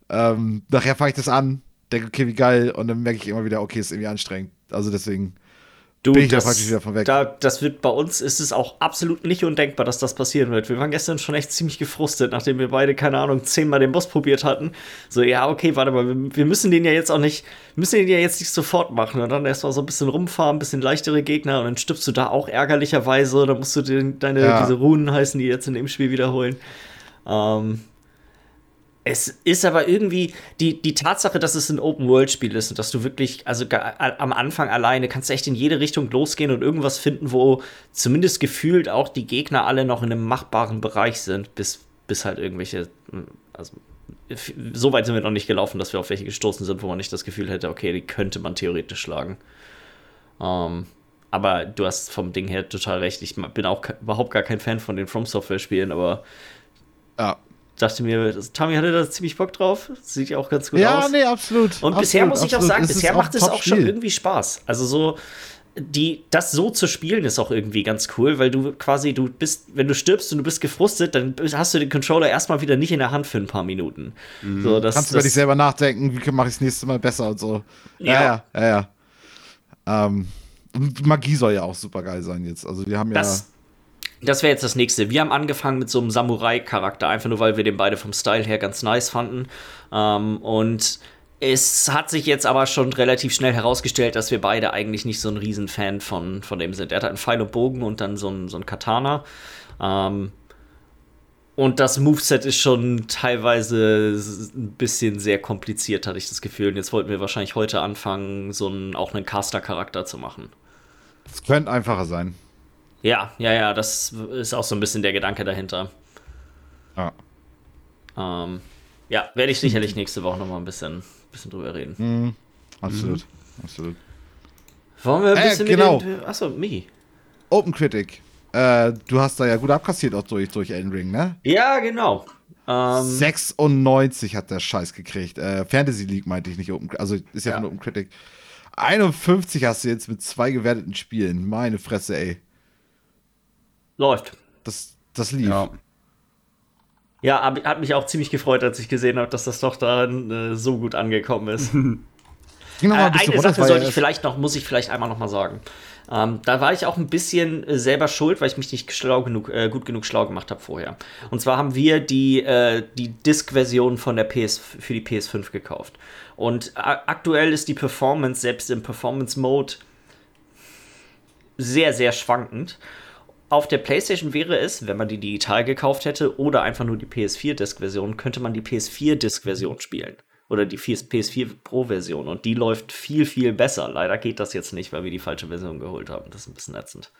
Ähm, nachher fange ich das an, denke, okay, wie geil, und dann merke ich immer wieder, okay, ist irgendwie anstrengend. Also deswegen Du, bin ich das, da praktisch wieder von weg. Da, das wird bei uns ist es auch absolut nicht undenkbar, dass das passieren wird. Wir waren gestern schon echt ziemlich gefrustet, nachdem wir beide, keine Ahnung, zehnmal den Boss probiert hatten. So, ja, okay, warte mal, wir, wir, müssen den ja jetzt auch nicht, müssen den ja jetzt nicht sofort machen. Und dann erstmal so ein bisschen rumfahren, ein bisschen leichtere Gegner und dann stirbst du da auch ärgerlicherweise. Dann musst du den, deine, ja. diese Runen heißen, die jetzt in dem Spiel wiederholen. Ähm, es ist aber irgendwie die, die Tatsache, dass es ein Open-World-Spiel ist und dass du wirklich, also am Anfang alleine kannst echt in jede Richtung losgehen und irgendwas finden, wo zumindest gefühlt auch die Gegner alle noch in einem machbaren Bereich sind, bis, bis halt irgendwelche, also so weit sind wir noch nicht gelaufen, dass wir auf welche gestoßen sind, wo man nicht das Gefühl hätte, okay, die könnte man theoretisch schlagen. Ähm, aber du hast vom Ding her total recht. Ich bin auch überhaupt gar kein Fan von den From Software-Spielen, aber ja dachte mir, Tommy hatte da ziemlich Bock drauf. Sieht ja auch ganz gut ja, aus. Ja, nee, absolut. Und absolut, bisher muss ich absolut. auch sagen, es bisher macht es auch schon irgendwie Spaß. Also so, die, das so zu spielen ist auch irgendwie ganz cool, weil du quasi, du bist, wenn du stirbst und du bist gefrustet, dann hast du den Controller erstmal wieder nicht in der Hand für ein paar Minuten. Mhm. So, das, Kannst du über dich selber nachdenken, wie mache ich das nächste Mal besser und so. Ja, ja, ja. ja. Ähm, und Magie soll ja auch super geil sein jetzt. Also die haben das, ja das wäre jetzt das nächste. Wir haben angefangen mit so einem Samurai-Charakter, einfach nur weil wir den beide vom Style her ganz nice fanden. Ähm, und es hat sich jetzt aber schon relativ schnell herausgestellt, dass wir beide eigentlich nicht so ein Riesenfan von, von dem sind. Er hat einen Pfeil und Bogen und dann so ein, so ein Katana. Ähm, und das Moveset ist schon teilweise ein bisschen sehr kompliziert, hatte ich das Gefühl. Und jetzt wollten wir wahrscheinlich heute anfangen, so einen, auch einen Caster-Charakter zu machen. Es könnte einfacher sein. Ja, ja, ja, das ist auch so ein bisschen der Gedanke dahinter. Ja. Ähm, ja, werde ich sicherlich nächste Woche noch mal ein bisschen, bisschen drüber reden. Mhm. Absolut, mhm. absolut. Wollen wir ein äh, bisschen äh, genau. mit den, Achso, Migi. Open Critic. Äh, du hast da ja gut abkassiert auch durch, durch Elden Ring, ne? Ja, genau. Ähm, 96 hat der Scheiß gekriegt. Äh, Fantasy League meinte ich nicht Open Also ist ja, ja. von Open Critic. 51 hast du jetzt mit zwei gewerteten Spielen. Meine Fresse, ey. Läuft. Das, das lief. Ja. Ja, hat mich auch ziemlich gefreut, als ich gesehen habe, dass das doch da äh, so gut angekommen ist. Genau, äh, eine runter, Sache sollte ich vielleicht noch, muss ich vielleicht einmal noch mal sagen. Ähm, da war ich auch ein bisschen äh, selber schuld, weil ich mich nicht schlau genug, äh, gut genug schlau gemacht habe vorher. Und zwar haben wir die, äh, die Disk-Version von der PS für die PS5 gekauft. Und aktuell ist die Performance selbst im Performance-Mode sehr, sehr schwankend. Auf der PlayStation wäre es, wenn man die digital gekauft hätte oder einfach nur die PS4-Disk-Version, könnte man die PS4-Disk-Version spielen. Oder die PS4 Pro-Version. Und die läuft viel, viel besser. Leider geht das jetzt nicht, weil wir die falsche Version geholt haben. Das ist ein bisschen ätzend.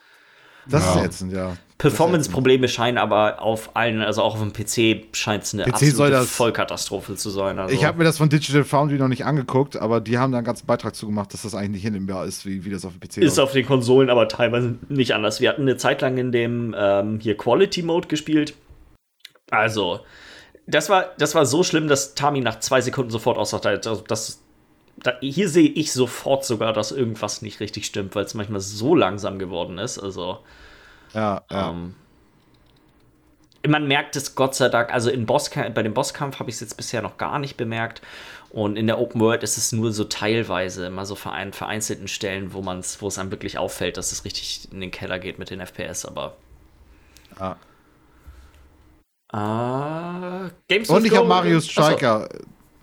Das ja. ist ätzend, ja. Performance-Probleme scheinen aber auf allen, also auch auf dem PC scheint es eine PC absolute Vollkatastrophe zu sein. Also. Ich habe mir das von Digital Foundry noch nicht angeguckt, aber die haben da einen ganzen Beitrag zu gemacht, dass das eigentlich nicht hinnehmbar ist, wie, wie das auf dem PC ist. Ist auf den Konsolen aber teilweise nicht anders. Wir hatten eine Zeit lang in dem ähm, hier Quality Mode gespielt. Also, das war, das war so schlimm, dass Tami nach zwei Sekunden sofort aussagte, also das da, hier sehe ich sofort sogar, dass irgendwas nicht richtig stimmt, weil es manchmal so langsam geworden ist. Also. Ja, ja. Ähm, man merkt es Gott sei Dank, also in Boss, bei dem Bosskampf habe ich es jetzt bisher noch gar nicht bemerkt. Und in der Open World ist es nur so teilweise, immer so verein, vereinzelten Stellen, wo man wo es einem wirklich auffällt, dass es richtig in den Keller geht mit den FPS, aber. Ja. Uh, Games Und ich habe Mario Striker.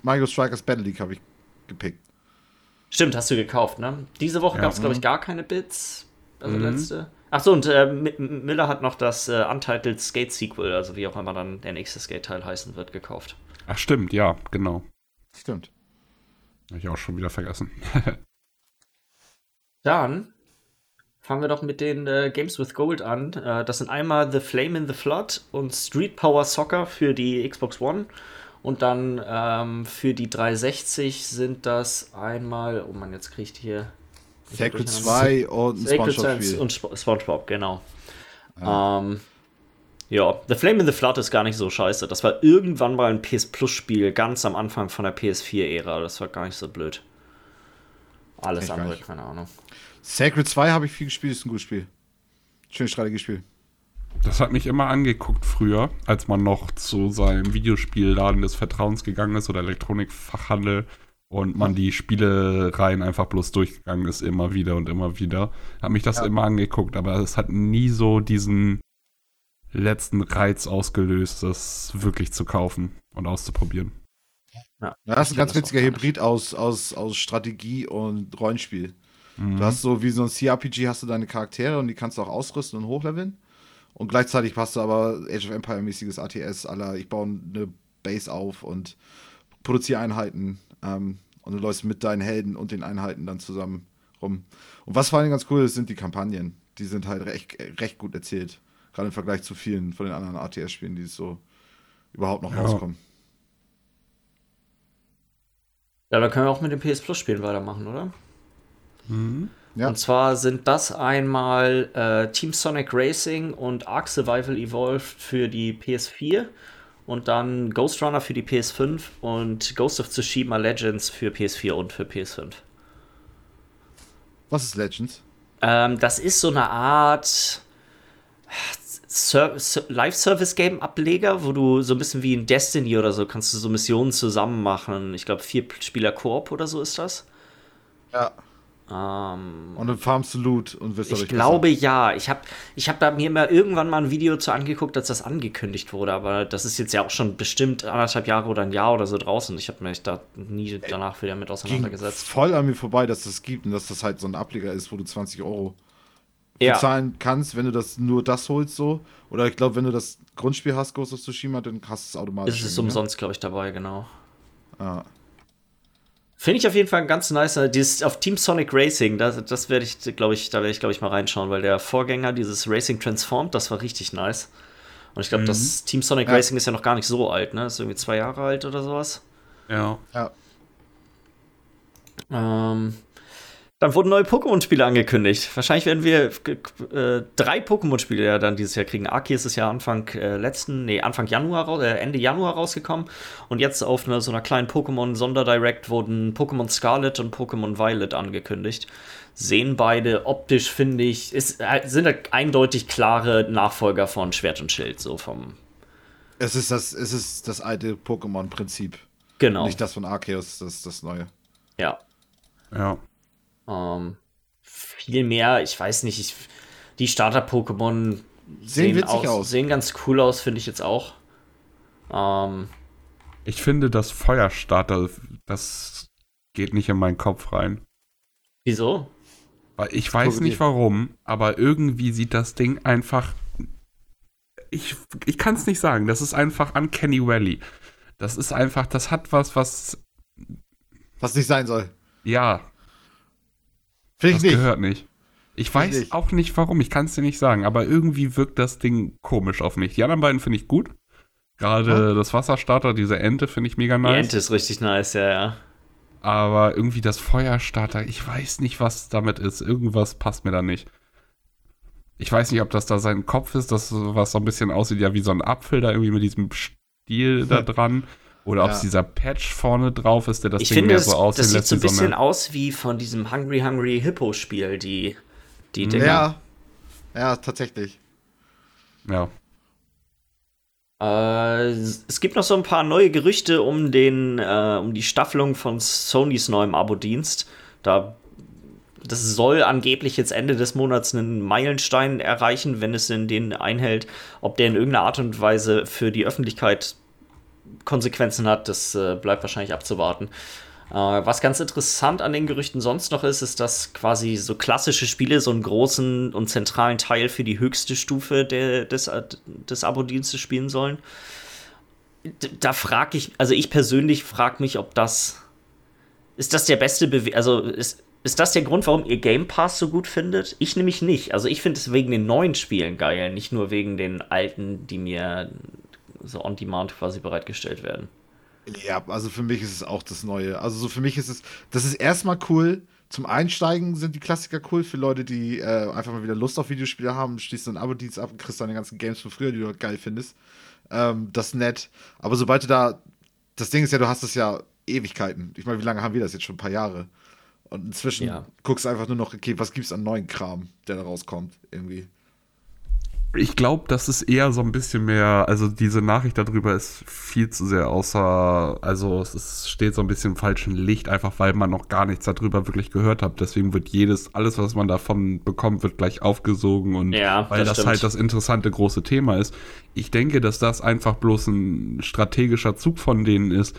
Mario Strikers Battle League habe ich gepickt. Stimmt, hast du gekauft, ne? Diese Woche ja, gab es, glaube ich, gar keine Bits. Also mhm. letzte. Achso, und äh, Miller hat noch das äh, Untitled Skate Sequel, also wie auch immer dann der nächste Skate-Teil heißen wird, gekauft. Ach, stimmt, ja, genau. Stimmt. Habe ich auch schon wieder vergessen. dann fangen wir doch mit den äh, Games with Gold an. Äh, das sind einmal The Flame in the Flood und Street Power Soccer für die Xbox One Und dann ähm, für die 360 sind das einmal, oh man, jetzt kriegt hier. Sacred 2 und ein Spongebob-Spiel. Und Sp Spongebob, genau. Ja. Ähm, ja, The Flame in the Flood ist gar nicht so scheiße. Das war irgendwann mal ein PS Plus-Spiel, ganz am Anfang von der PS4-Ära. Das war gar nicht so blöd. Alles andere, keine Ahnung. Sacred 2 habe ich viel gespielt, ist ein gutes Spiel. Schönes Strategiespiel. Das hat mich immer angeguckt früher, als man noch zu seinem Videospielladen des Vertrauens gegangen ist oder Elektronikfachhandel und man die Spielereien einfach bloß durchgegangen ist, immer wieder und immer wieder. Hat mich das ja. immer angeguckt, aber es hat nie so diesen letzten Reiz ausgelöst, das wirklich zu kaufen und auszuprobieren. Ja, das ist ein ganz witziger Hybrid aus, aus, aus Strategie und Rollenspiel. Mhm. Du hast so wie so ein CRPG hast du deine Charaktere und die kannst du auch ausrüsten und hochleveln. Und gleichzeitig du aber Age of Empire mäßiges ATS aller, ich baue eine Base auf und produziere Einheiten ähm, und du läufst mit deinen Helden und den Einheiten dann zusammen rum. Und was vor allem ganz cool ist, sind die Kampagnen. Die sind halt recht, recht gut erzählt. Gerade im Vergleich zu vielen von den anderen ATS-Spielen, die so überhaupt noch ja. rauskommen. Ja, dann können wir auch mit dem PS Plus-Spielen weitermachen, oder? Mhm. Ja. Und zwar sind das einmal äh, Team Sonic Racing und Ark Survival Evolved für die PS4 und dann Ghost Runner für die PS5 und Ghost of Tsushima Legends für PS4 und für PS5. Was ist Legends? Ähm, das ist so eine Art Live-Service-Game-Ableger, wo du so ein bisschen wie in Destiny oder so kannst du so Missionen zusammen machen. Ich glaube, vier Spieler Koop oder so ist das. Ja. Ähm, und dann farmst du Loot und wirst Ich glaube besser. ja. Ich habe ich hab da mir mal irgendwann mal ein Video zu angeguckt, als das angekündigt wurde, aber das ist jetzt ja auch schon bestimmt anderthalb Jahre oder ein Jahr oder so draußen. Ich habe mich da nie danach wieder mit auseinandergesetzt. Ging voll an mir vorbei, dass das gibt und dass das halt so ein Ableger ist, wo du 20 Euro ja. bezahlen kannst, wenn du das nur das holst so. Oder ich glaube, wenn du das Grundspiel hast, Ghost of Tsushima, dann hast du es automatisch. Ist es umsonst, glaube ich, dabei, genau. Ah. Finde ich auf jeden Fall ganz nice. Dieses auf Team Sonic Racing, das, das werde ich, glaube ich, da werde ich, glaube ich, mal reinschauen, weil der Vorgänger, dieses Racing Transformed, das war richtig nice. Und ich glaube, mhm. das Team Sonic ja. Racing ist ja noch gar nicht so alt, ne? Ist irgendwie zwei Jahre alt oder sowas. Ja. Ja. Ähm, dann wurden neue Pokémon-Spiele angekündigt. Wahrscheinlich werden wir äh, drei Pokémon-Spiele ja dann dieses Jahr kriegen. Arceus ist ja Anfang äh, letzten, nee, Anfang Januar, äh, Ende Januar rausgekommen. Und jetzt auf einer, so einer kleinen Pokémon-Sonderdirect wurden Pokémon Scarlet und Pokémon Violet angekündigt. Sehen beide optisch, finde ich, ist, äh, sind eindeutig klare Nachfolger von Schwert und Schild, so vom. Es ist das, es ist das alte Pokémon-Prinzip. Genau. Nicht das von Arceus, das ist das neue. Ja. Ja. Ähm, viel mehr, ich weiß nicht, ich, die Starter-Pokémon sehen, sehen, aus, aus, sehen ganz cool aus, finde ich jetzt auch. Ähm, ich finde, das Feuerstarter, das geht nicht in meinen Kopf rein. Wieso? Weil ich weiß nicht warum, aber irgendwie sieht das Ding einfach. Ich, ich kann es nicht sagen. Das ist einfach Uncanny Valley. Das ist einfach, das hat was, was. Was nicht sein soll. Ja, Finde ich das nicht. gehört nicht. Ich weiß nicht. auch nicht warum, ich kann es dir nicht sagen, aber irgendwie wirkt das Ding komisch auf mich. Die anderen beiden finde ich gut. Gerade ja. das Wasserstarter, diese Ente finde ich mega nice. Die Ente ist richtig nice, ja, ja. Aber irgendwie das Feuerstarter, ich weiß nicht, was damit ist. Irgendwas passt mir da nicht. Ich weiß nicht, ob das da sein Kopf ist, das was so ein bisschen aussieht, ja, wie so ein Apfel da irgendwie mit diesem Stiel da dran. Oder ob es dieser Patch vorne drauf ist, der das ich Ding finde, mehr so aussehen das sieht so ein bisschen so aus wie von diesem Hungry Hungry Hippo Spiel, die, die Dinger. Ja, ja, tatsächlich. Ja. Äh, es gibt noch so ein paar neue Gerüchte um den, äh, um die Staffelung von Sonys neuem Abo-Dienst. Da das soll angeblich jetzt Ende des Monats einen Meilenstein erreichen, wenn es in den einhält. Ob der in irgendeiner Art und Weise für die Öffentlichkeit Konsequenzen hat, das äh, bleibt wahrscheinlich abzuwarten. Äh, was ganz interessant an den Gerüchten sonst noch ist, ist, dass quasi so klassische Spiele so einen großen und zentralen Teil für die höchste Stufe der, des, äh, des Abo-Dienstes spielen sollen. Da frage ich, also ich persönlich frage mich, ob das. Ist das der beste Bewe Also ist, ist das der Grund, warum ihr Game Pass so gut findet? Ich nämlich nicht. Also ich finde es wegen den neuen Spielen geil, nicht nur wegen den alten, die mir so on demand quasi bereitgestellt werden. Ja, also für mich ist es auch das Neue. Also so für mich ist es, das ist erstmal cool. Zum Einsteigen sind die Klassiker cool für Leute, die äh, einfach mal wieder Lust auf Videospiele haben. Schließt dann Abo-Dienst ab und kriegst deine ganzen Games von früher, die du geil findest. Ähm, das ist nett. Aber sobald du da, das Ding ist ja, du hast das ja Ewigkeiten. Ich meine, wie lange haben wir das jetzt schon? Ein paar Jahre. Und inzwischen Ja. guckst du einfach nur noch, okay, was gibt's an neuen Kram, der da rauskommt, irgendwie. Ich glaube, das ist eher so ein bisschen mehr, also diese Nachricht darüber ist viel zu sehr außer, also es ist, steht so ein bisschen im falschen Licht, einfach weil man noch gar nichts darüber wirklich gehört hat. Deswegen wird jedes, alles, was man davon bekommt, wird gleich aufgesogen und Ja, weil das das, halt das interessante große Thema ist. Ich denke, dass das einfach bloß ein strategischer Zug von denen ist,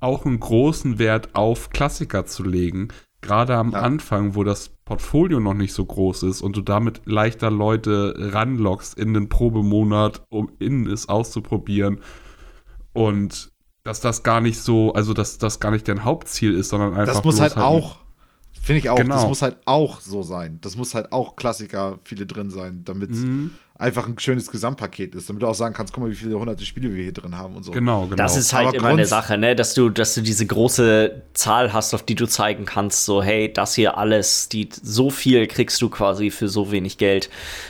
auch einen großen Wert auf Klassiker zu legen. Gerade am Ja. Anfang, wo das Portfolio noch nicht so groß ist und du damit leichter Leute ranlockst in den Probemonat, um innen es auszuprobieren. Und dass das gar nicht so, also dass das gar nicht dein Hauptziel ist, sondern einfach. Das muss halt ein- auch, finde ich auch, das Genau. muss halt auch so sein. Das muss halt auch Klassiker viele drin sein, damit Mhm. Einfach ein schönes Gesamtpaket ist, damit du auch sagen kannst, guck mal, wie viele hunderte Spiele wir hier drin haben und so. Genau, genau. Das ist halt Aber immer eine Sache, ne? dass du, dass du diese große Zahl hast, auf die du zeigen kannst, so, hey, das hier alles, die, so viel kriegst du quasi für so wenig Geld.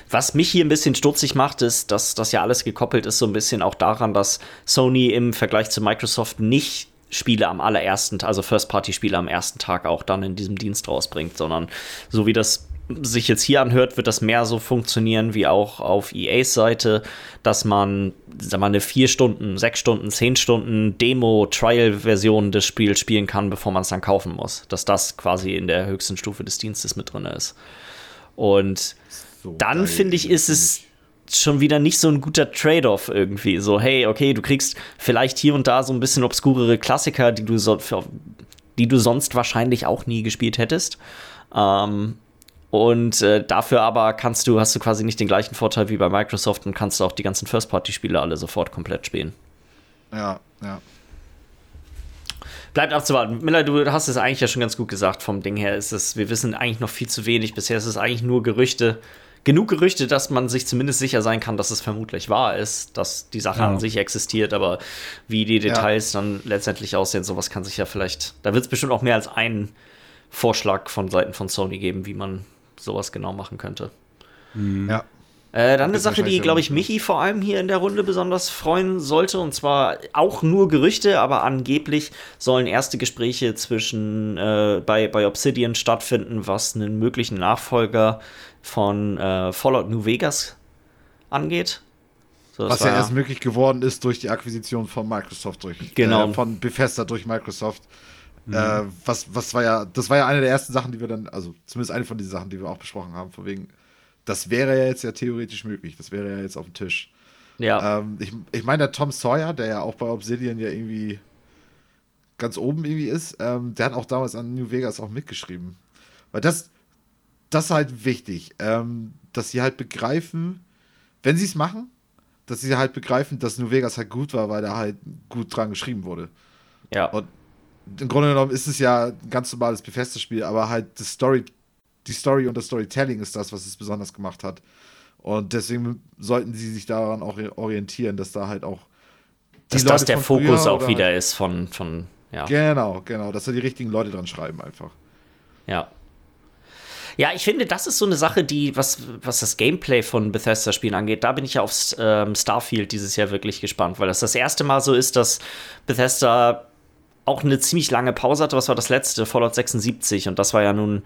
Was mich hier ein bisschen stutzig macht, ist, dass das ja alles gekoppelt ist, so ein bisschen auch daran, dass Sony im Vergleich zu Microsoft nicht Spiele am allerersten, also First-Party-Spiele am ersten Tag auch dann in diesem Dienst rausbringt, sondern so wie das sich jetzt hier anhört, wird das mehr so funktionieren wie auch auf EAs Seite, dass man, sag mal, eine vier Stunden, sechs Stunden, zehn Stunden Demo-Trial-Version des Spiels spielen kann, bevor man es dann kaufen muss. Dass das quasi in der höchsten Stufe des Dienstes mit drin ist. Und So dann finde ich, ist es schon wieder nicht so ein guter Trade-off irgendwie. So, hey, okay, du kriegst vielleicht hier und da so ein bisschen obskurere Klassiker, die du, so, die du sonst wahrscheinlich auch nie gespielt hättest. Ähm, und äh, dafür aber kannst du, hast du quasi nicht den gleichen Vorteil wie bei Microsoft und kannst auch die ganzen First-Party-Spiele alle sofort komplett spielen. Ja, ja. Bleibt abzuwarten. Miller, du hast es eigentlich ja schon ganz gut gesagt. Vom Ding her ist es, wir wissen eigentlich noch viel zu wenig. Bisher ist es eigentlich nur Gerüchte. Genug Gerüchte, dass man sich zumindest sicher sein kann, dass es vermutlich wahr ist, dass die Sache Ja. an sich existiert, aber wie die Details dann letztendlich aussehen, sowas kann sich ja vielleicht, da wird es bestimmt auch mehr als einen Vorschlag von Seiten von Sony geben, wie man sowas genau machen könnte. ja. Äh, dann eine Sache, die, glaube ich, Michi vor allem hier in der Runde besonders freuen sollte. Und zwar auch nur Gerüchte, aber angeblich sollen erste Gespräche zwischen äh, bei, bei Obsidian stattfinden, was einen möglichen Nachfolger von äh, Fallout New Vegas angeht. So, Was ja erst möglich geworden ist durch die Akquisition von Microsoft durch Genau. äh, von Bethesda durch Microsoft. Äh, was, was war ja, das war ja eine der ersten Sachen, die wir dann, also zumindest eine von diesen Sachen, die wir auch besprochen haben, von wegen, das wäre ja jetzt ja theoretisch möglich, das wäre ja jetzt auf dem Tisch. ja. Ähm, ich ich meine, der Tom Sawyer, der ja auch bei Obsidian ja irgendwie ganz oben irgendwie ist, ähm, der hat auch damals an New Vegas auch mitgeschrieben. Weil das, das ist halt wichtig, ähm, dass sie halt begreifen, wenn sie es machen, dass sie halt begreifen, dass New Vegas halt gut war, weil da halt gut dran geschrieben wurde. ja. Und im Grunde genommen ist es ja ein ganz normales Bethesda-Spiel, aber halt das Story, die Story und das Storytelling ist das, was es besonders gemacht hat. Und deswegen sollten sie sich daran auch orientieren, dass da halt auch dass die das Leute der Fokus auch wieder halt- ist von, von ja. Genau, genau, dass da die richtigen Leute dran schreiben einfach. Ja. Ja, ich finde, das ist so eine Sache, die, was, was das Gameplay von Bethesda-Spielen angeht, da bin ich ja auf ähm, Starfield dieses Jahr wirklich gespannt, weil das das erste Mal so ist, dass Bethesda auch eine ziemlich lange Pause hatte. Was war das letzte? Fallout 76. Und das war ja nun,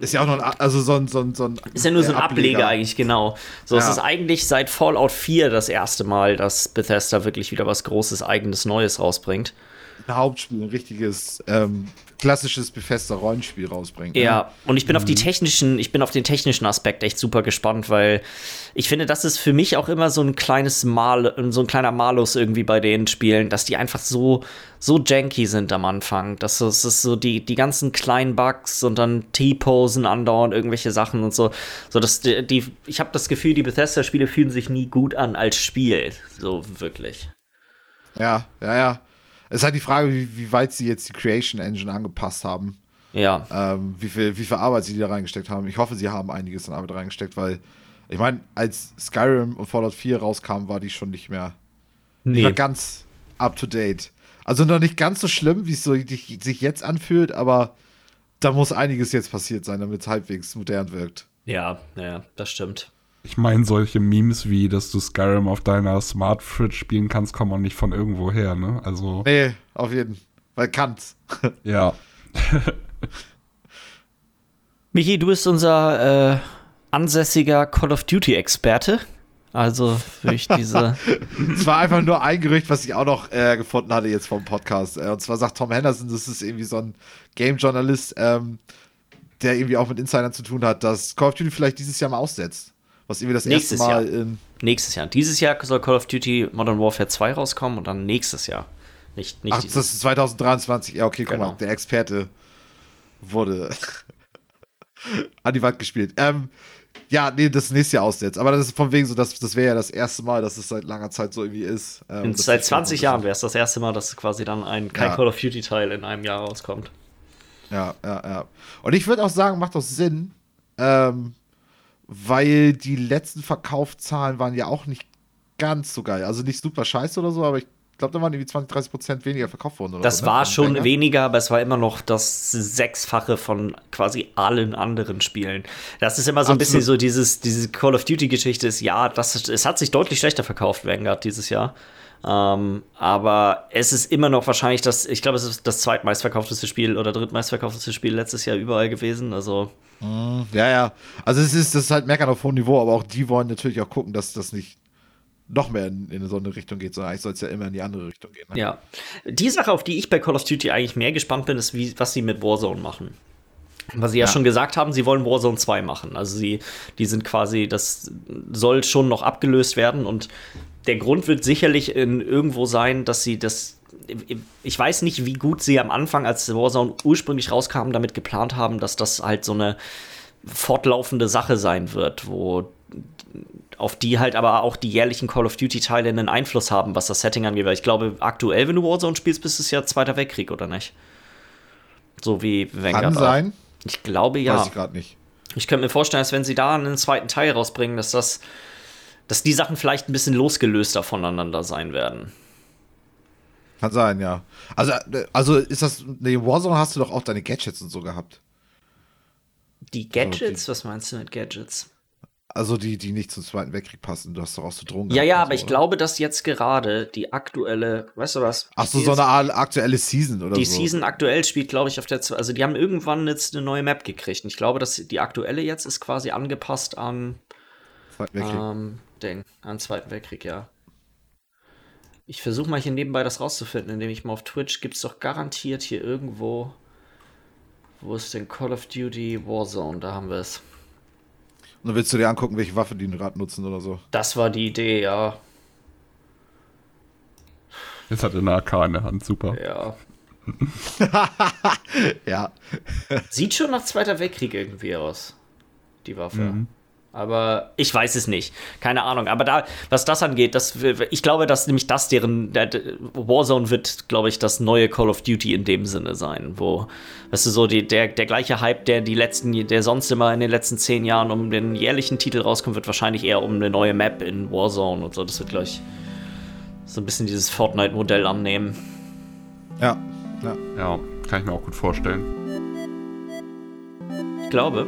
Ist ja auch noch ein, also so ein, so ein, so ein ist ja nur so ein äh, Ableger, eigentlich, genau. So, es Ja. ist eigentlich seit Fallout 4 das erste Mal, dass Bethesda wirklich wieder was Großes, eigenes, Neues rausbringt. ein Hauptspiel, ein richtiges ähm, klassisches Bethesda-Rollenspiel rausbringt. ne? Ja, und ich bin auf die technischen, ich bin auf den technischen Aspekt echt super gespannt, weil ich finde, das ist für mich auch immer so ein kleines Mal, so ein kleiner Malus irgendwie bei den Spielen, dass die einfach so, so janky sind am Anfang. Es ist so die, die ganzen kleinen Bugs und dann T-Posen andauernd irgendwelche Sachen und so. So dass die, die ich habe das Gefühl, die Bethesda-Spiele fühlen sich nie gut an als Spiel. So wirklich. Ja, ja, ja. Es ist halt die Frage, wie, wie weit sie jetzt die Creation Engine angepasst haben. Ja. Ähm, wie, viel, wie viel Arbeit sie da reingesteckt haben. Ich hoffe, sie haben einiges an Arbeit reingesteckt, weil ich meine, als Skyrim und Fallout 4 rauskamen, war die schon nicht mehr die Nee. ganz up to date. Also noch nicht ganz so schlimm, wie es so sich jetzt anfühlt, aber da muss einiges jetzt passiert sein, damit es halbwegs modern wirkt. Ja, ja, das stimmt. Ich meine, solche Memes wie, dass du Skyrim auf deiner Smart Fridge spielen kannst, kommen auch nicht von irgendwo her, ne? Also. Nee, auf jeden Fall. Weil kann's. ja. Michi, du bist unser äh, ansässiger Call of Duty-Experte. Also durch diese. Es war einfach nur ein Gerücht, was ich auch noch äh, gefunden hatte jetzt vom Podcast. Äh, und zwar sagt Tom Henderson, das ist irgendwie so ein Game-Journalist, ähm, der irgendwie auch mit Insidern zu tun hat, dass Call of Duty vielleicht dieses Jahr mal aussetzt. Was irgendwie das nächstes erste Mal Jahr. Nächstes Jahr. Dieses Jahr soll Call of Duty Modern Warfare 2 rauskommen und dann nächstes Jahr. Nicht, nicht Ach, das ist 2023. Ja, okay, guck Genau. mal, der Experte wurde an die Wand gespielt. Ähm, ja, nee, das nächste Jahr aussetzt. Aber das ist von wegen so, dass, das wäre ja das erste Mal, dass es seit langer Zeit so irgendwie ist. Ähm, In, das seit ist 20 schon- Jahren wäre es das erste Mal, dass quasi dann ein, kein Ja. Call of Duty-Teil in einem Jahr rauskommt. Ja, ja, ja. Und ich würde auch sagen, macht auch Sinn, ähm, weil die letzten Verkaufszahlen waren ja auch nicht ganz so geil. Also nicht super scheiße oder so, aber ich glaube, da waren irgendwie 20, 30 Prozent weniger verkauft worden. Oder Das so, ne, war vom schon Banger. weniger, aber es war immer noch das Sechsfache von quasi allen anderen Spielen. Das ist immer so ein bisschen Absolut. so dieses, diese Call of Duty-Geschichte ist, ja, das, es hat sich deutlich schlechter verkauft, Vanguard, dieses Jahr. Ähm, aber es ist immer noch wahrscheinlich das, ich glaube, es ist das zweitmeistverkaufteste Spiel oder drittmeistverkaufteste Spiel letztes Jahr überall gewesen. Also, Ja, ja. Also es ist, das ist halt meckern auf hohem Niveau, aber auch die wollen natürlich auch gucken, dass das nicht noch mehr in, in so eine Richtung geht, sondern eigentlich soll es ja immer in die andere Richtung gehen. Ne? ja. Die Sache, auf die ich bei Call of Duty eigentlich mehr gespannt bin, ist, wie, was sie mit Warzone machen. Was sie ja, Ja. schon gesagt haben, sie wollen Warzone 2 machen. Also sie, die sind quasi, das soll schon noch abgelöst werden und der Grund wird sicherlich in irgendwo sein, dass sie das. Ich weiß nicht, wie gut sie am Anfang, als Warzone ursprünglich rauskam, damit geplant haben, dass das halt so eine fortlaufende Sache sein wird, wo auf die halt aber auch die jährlichen Call of Duty-Teile einen Einfluss haben, was das Setting angeht. Weil ich glaube, aktuell, wenn du Warzone spielst, bist es ja Zweiter Weltkrieg, oder nicht? So wie Vanguard. Kann sein, Ich glaube ja. weiß ich gerade nicht. Ich könnte mir vorstellen, dass wenn sie da einen zweiten Teil rausbringen, dass das, dass die Sachen vielleicht ein bisschen losgelöster voneinander sein werden. Kann sein, ja. Also, äh, also ist das, nee, Warzone hast du doch auch deine Gadgets und so gehabt. Die Gadgets, was meinst du mit Gadgets? Also die, die nicht zum Zweiten Weltkrieg passen. Du hast doch auch so Drohnen Ja, ja, aber so, ich oder? glaube, dass jetzt gerade die aktuelle, weißt du was? Ach so, Die so eine aktuelle Season oder Die so. Season aktuell spielt, glaube ich, auf der, also die haben irgendwann jetzt eine neue Map gekriegt. Und ich glaube, dass die aktuelle jetzt ist quasi angepasst an, Zweiten Weltkrieg. ähm, Ding, an den Zweiten Weltkrieg, ja. Ich versuche mal hier nebenbei das rauszufinden, indem ich mal auf Twitch gibt es doch garantiert hier irgendwo. Wo ist denn Call of Duty Warzone? Da haben wir es. Und dann willst du dir angucken, welche Waffe die gerade nutzen oder so. Das war die Idee, ja. Jetzt hat er eine AK in der Hand, super. Ja. Ja. Sieht schon nach Zweiter Weltkrieg irgendwie aus, die Waffe. Mhm. Aber ich weiß es nicht. Keine Ahnung. Aber da, was das angeht, das, ich glaube, dass nämlich das deren. Der, der Warzone wird, glaube ich, das neue Call of Duty in dem Sinne sein, wo, weißt du, so die, der, der gleiche Hype, der die letzten, der sonst immer in den letzten zehn Jahren um den jährlichen Titel rauskommt, wird wahrscheinlich eher um eine neue Map in Warzone und so. Das wird gleich so ein bisschen dieses Fortnite-Modell annehmen. Ja. Ja. Ja, kann ich mir auch gut vorstellen. Ich glaube,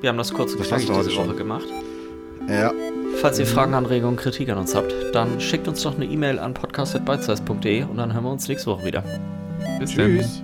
wir haben das kurz und Das knackig diese heute Woche schon. gemacht. Ja. Falls ihr Fragen, Anregungen, Kritik an uns habt, dann schickt uns doch eine E-Mail an podcast.bitesize.de und dann hören wir uns nächste Woche wieder. Bis dann. Tschüss.